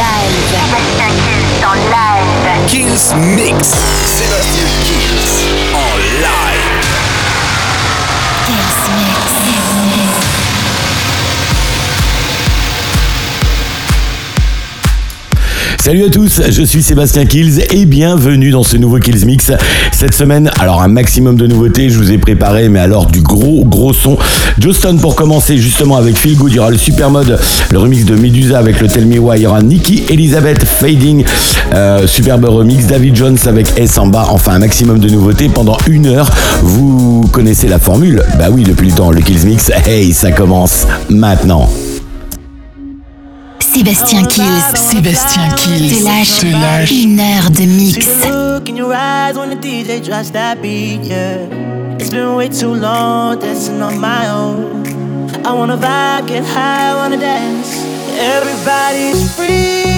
live. Kills en live. Kills Mix. Sébastien Salut à tous, je suis Sébastien Kills et bienvenue dans ce nouveau Kills Mix. Cette semaine, alors un maximum de nouveautés, je vous ai préparé, mais alors du gros gros son. Justin pour commencer justement avec Feel Good, il y aura le Super Mode, le remix de Medusa avec le Tell Me Why, il y aura Nikki Elizabeth Fading, euh, superbe remix, David Jones avec S en bas, enfin un maximum de nouveautés pendant une heure. Vous connaissez la formule Bah oui, depuis le temps, le Kills Mix, hey, ça commence maintenant. Sébastien Kills. Sébastien Kills. Te lâche, Te lâche. une heure de mix. Drops that beat, yeah. It's been way too long dancing on my own. I wanna vibe, get high, wanna dance. Everybody's free,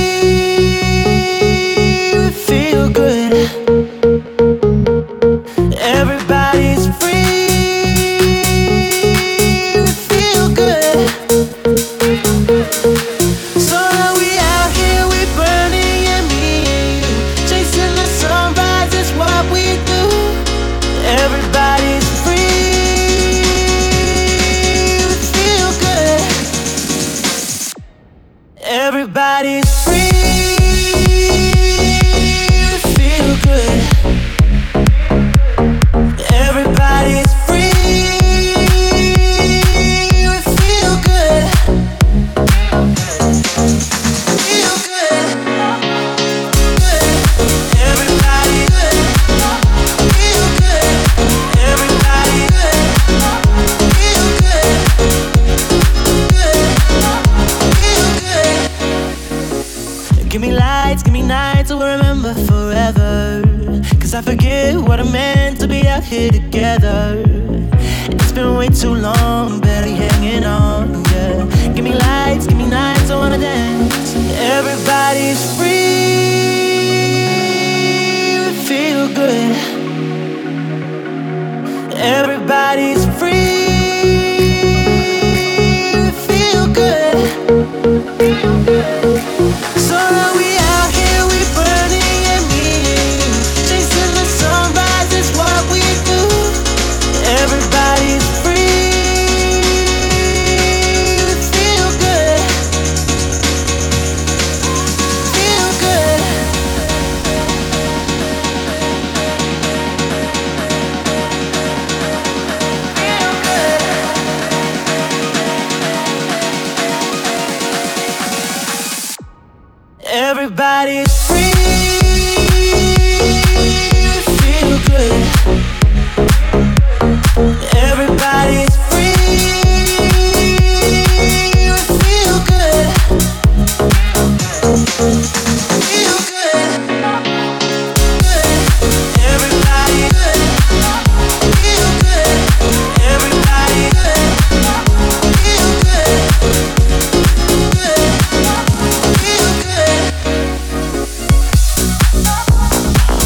Bye.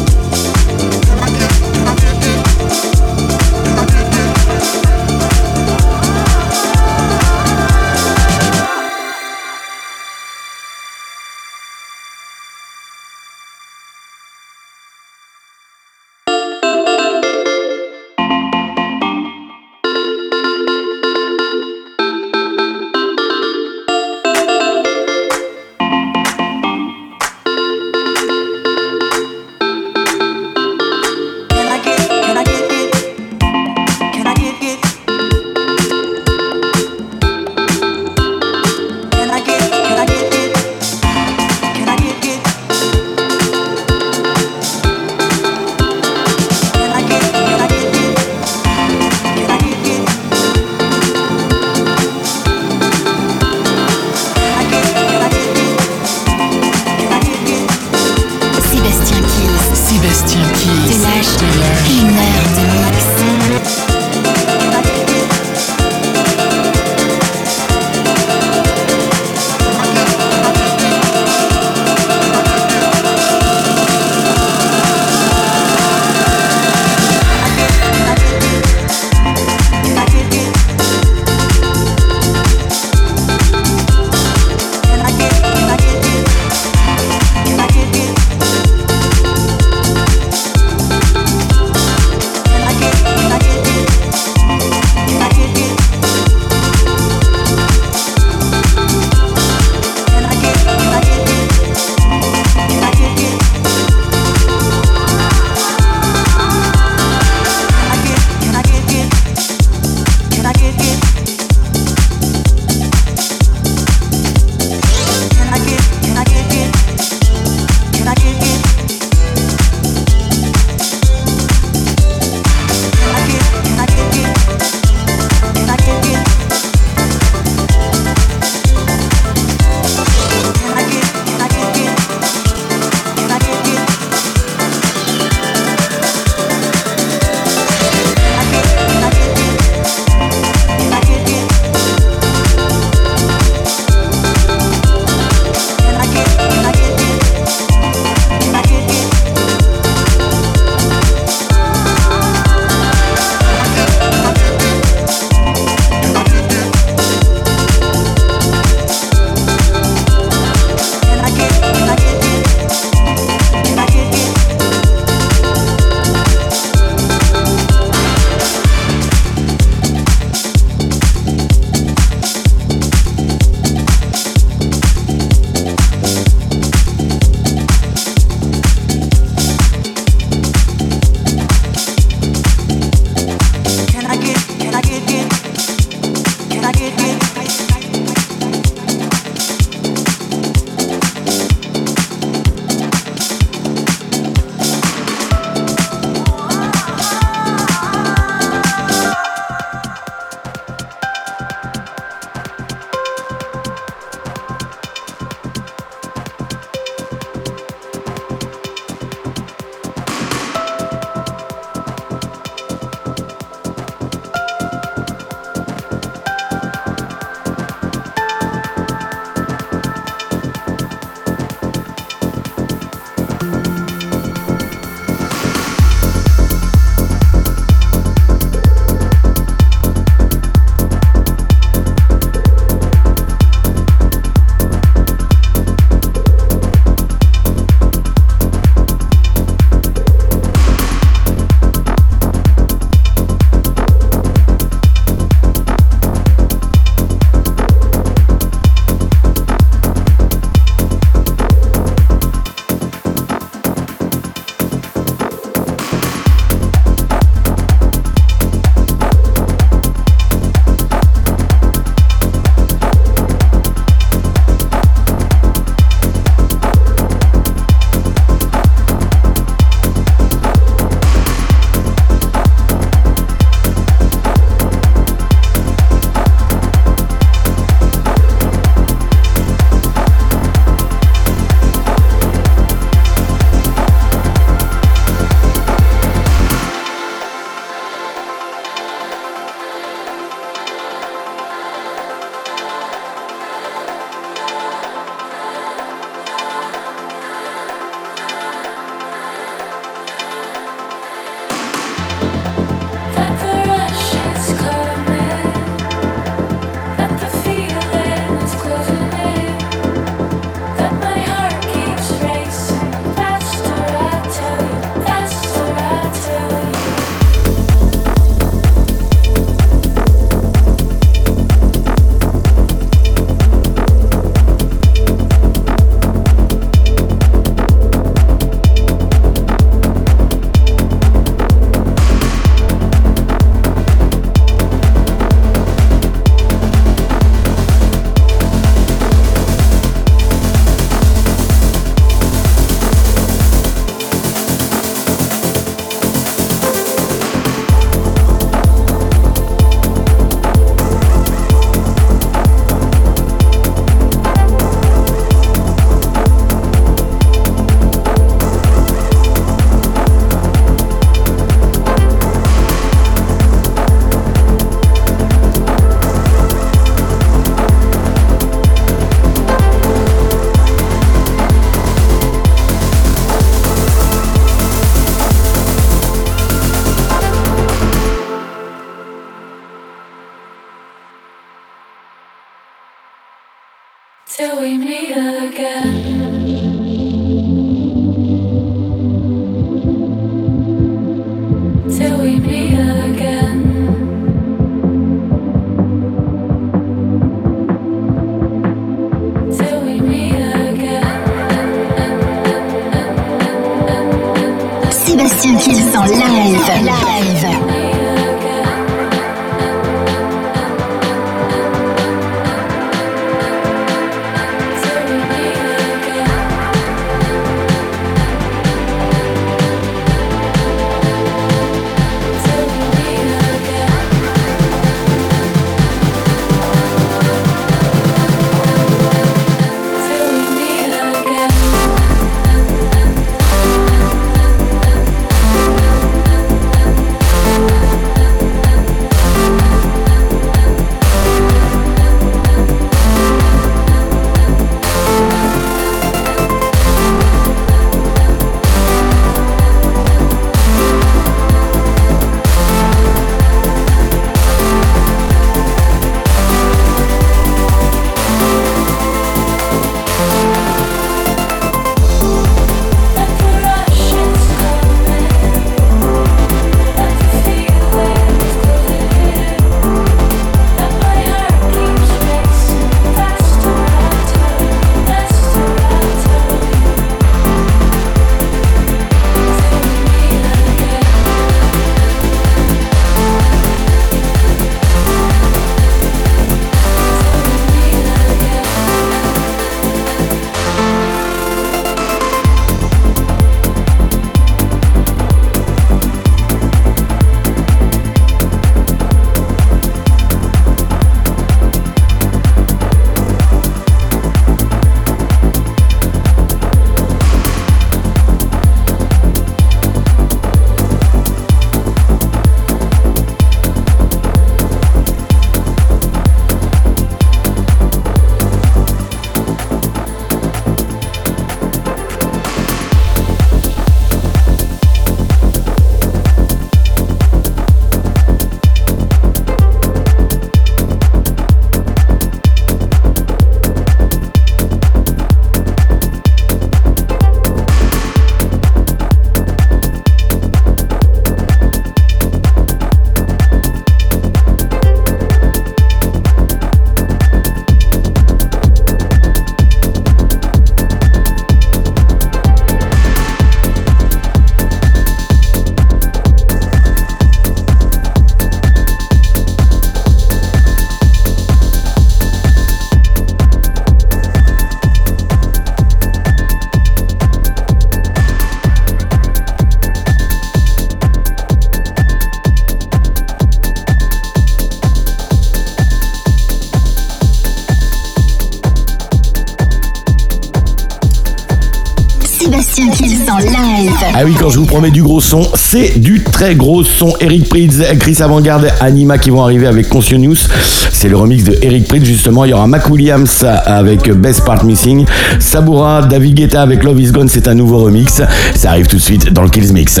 Ah oui, quand je vous promets du gros son, c'est du très gros son. Eric Prydz, Chris Avantgarde, Anima qui vont arriver avec Conscious. C'est le remix de Eric Prydz, justement. Il y aura Mac Williams avec Best Part Missing. Sabura, David Guetta avec Love Is Gone, c'est un nouveau remix. Ça arrive tout de suite dans le Kills Mix.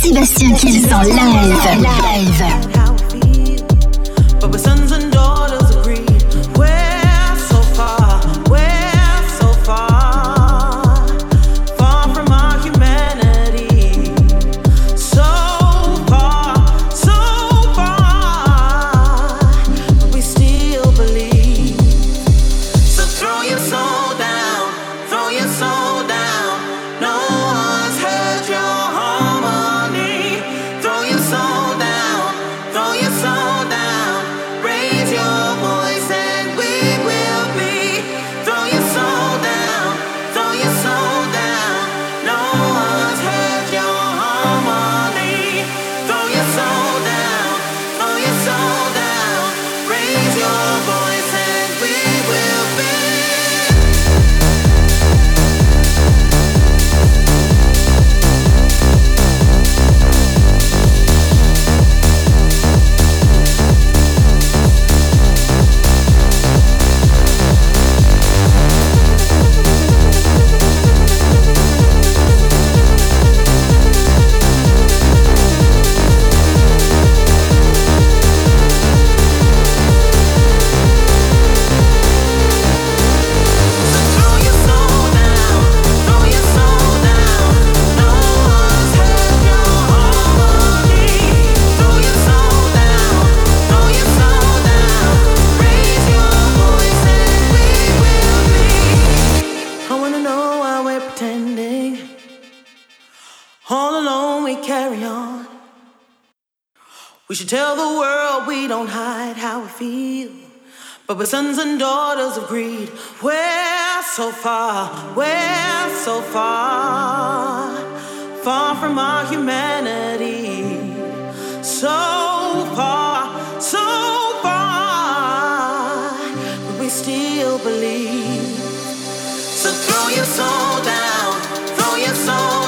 Sébastien Kills en live. live. We should tell the world we don't hide how we feel. But we're sons and daughters of greed. We're so far, we're so far, far from our humanity. So far, so far, but we still believe. So throw your soul down, throw your soul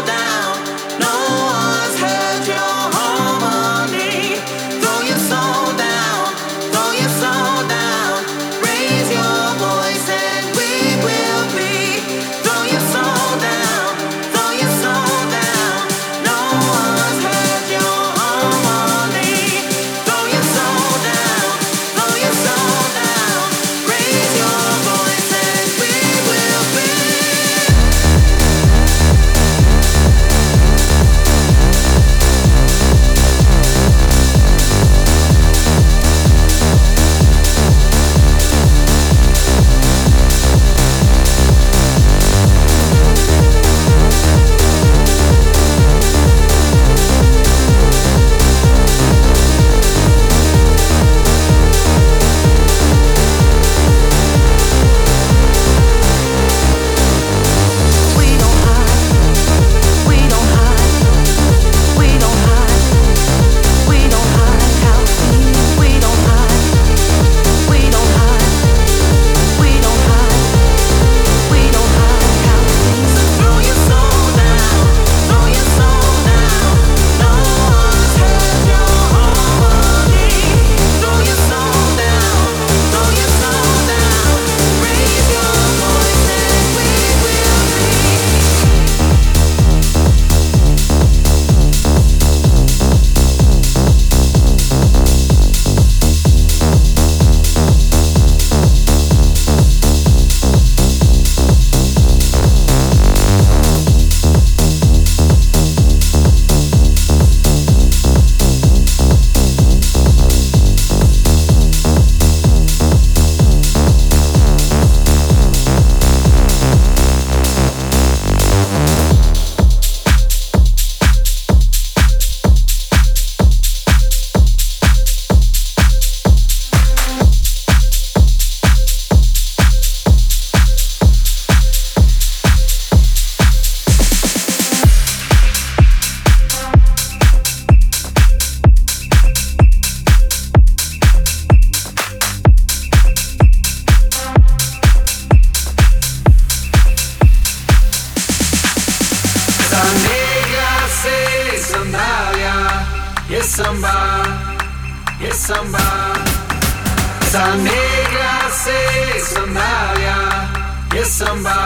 Yes, samba.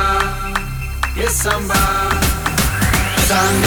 Yes, samba. Samba.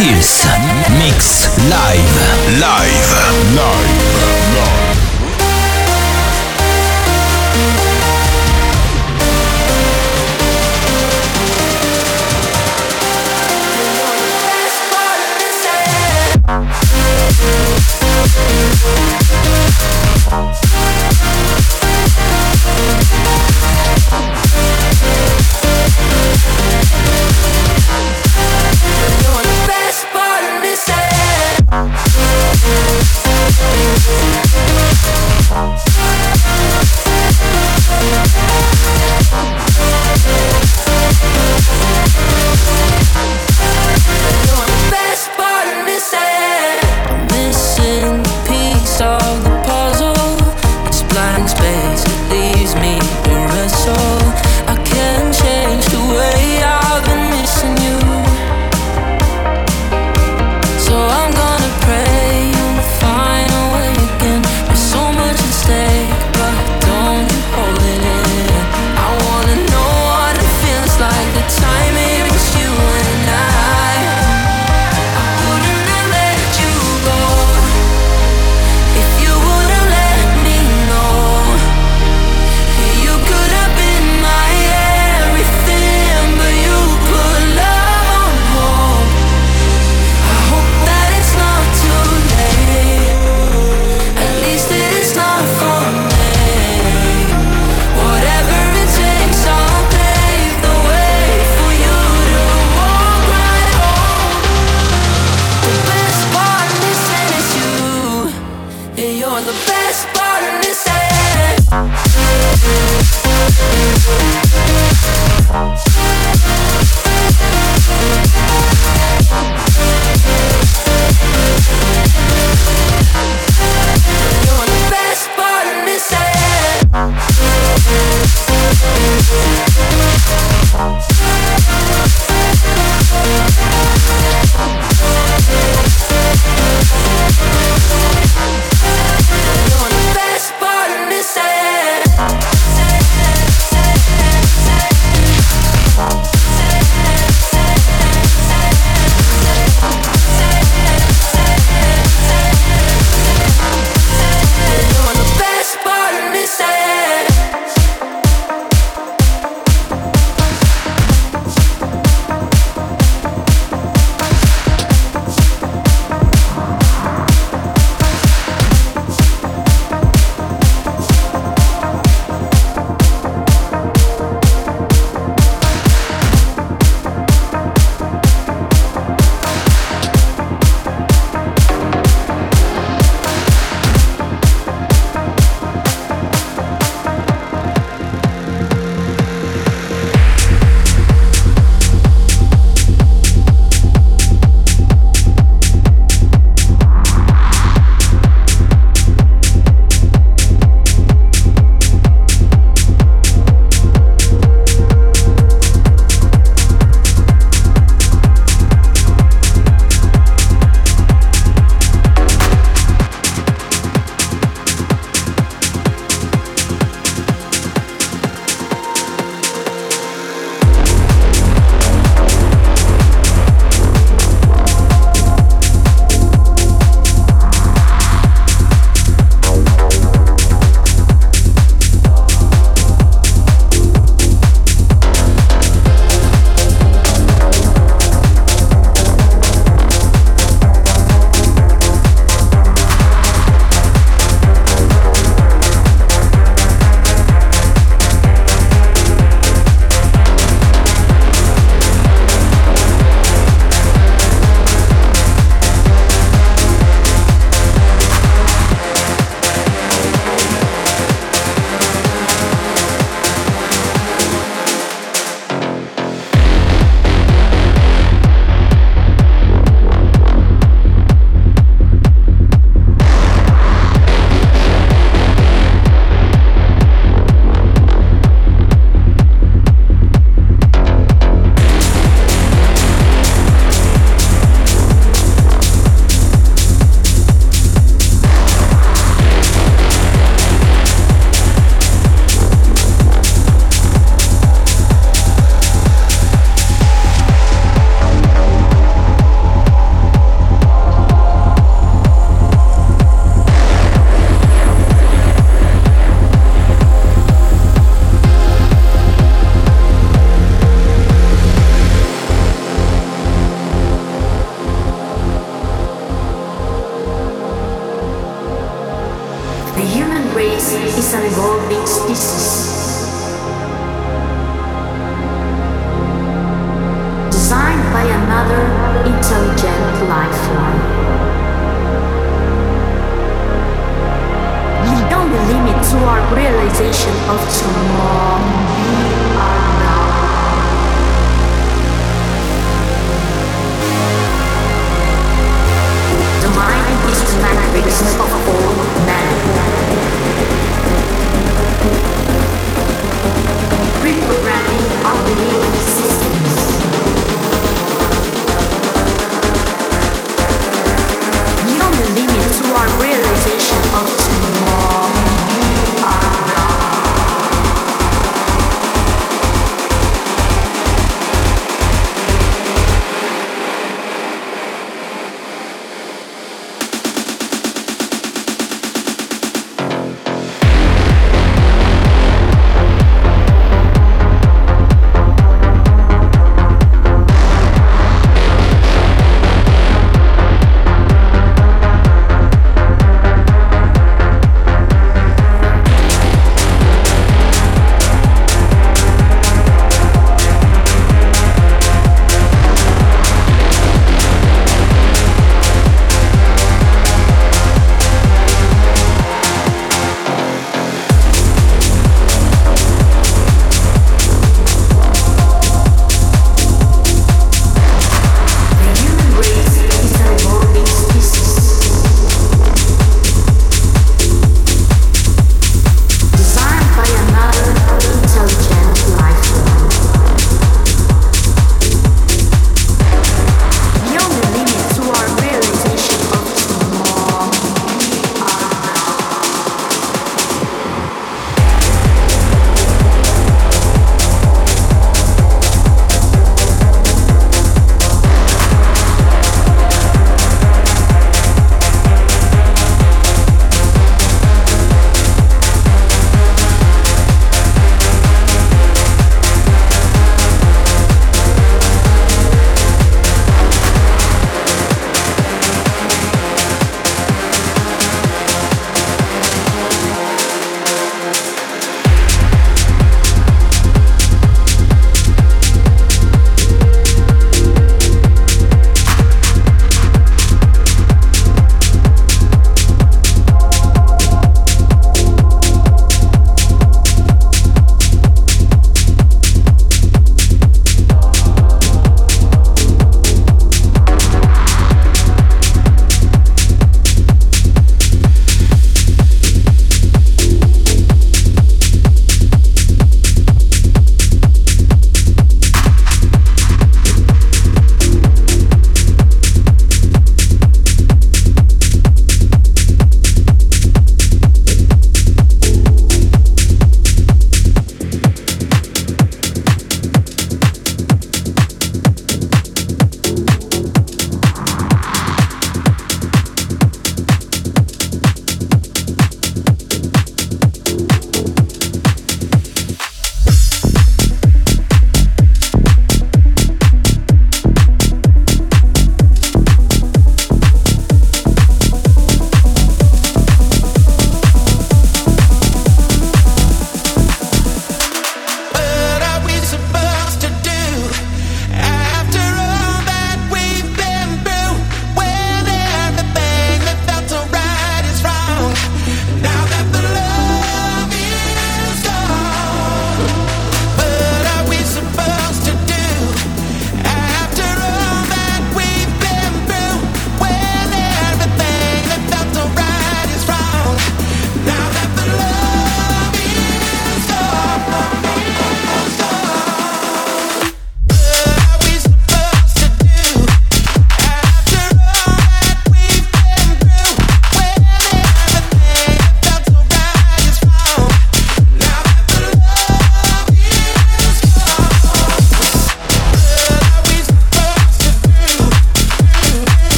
Kills. Mix live.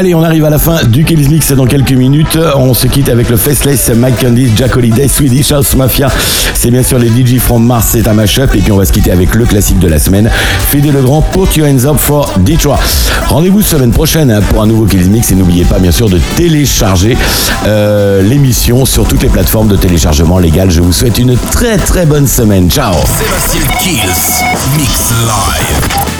Allez, on arrive à la fin du Kills Mix dans quelques minutes. On se quitte avec le Faceless Mike Candice, Jack Holiday, Swedish House Mafia. C'est bien sûr les DJ from Mars, c'est un mashup. Et puis on va se quitter avec le classique de la semaine, Fédé le Grand, Put Your Hands Up for Detroit. Rendez-vous semaine prochaine pour un nouveau Kills Mix. Et n'oubliez pas bien sûr de télécharger euh, l'émission sur toutes les plateformes de téléchargement légal. Je vous souhaite une très très bonne semaine. Ciao Sébastien Mix Live.